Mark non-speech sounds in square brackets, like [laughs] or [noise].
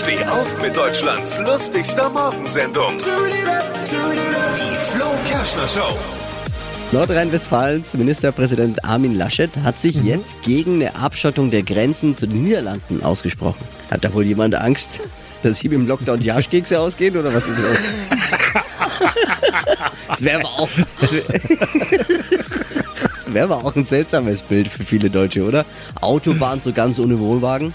Steh auf mit Deutschlands lustigster Morgensendung. Die Flo Kerschner Show. Nordrhein-Westfalens Ministerpräsident Armin Laschet hat sich jetzt gegen eine Abschottung der Grenzen zu den Niederlanden ausgesprochen. Hat da wohl jemand Angst, [laughs] dass ihm im Lockdown die Arschkekse ausgehen oder was ist los? [laughs] Das wäre aber auch. Das wäre [laughs] wär aber auch ein seltsames Bild für viele Deutsche, oder? Autobahn so ganz ohne Wohnwagen.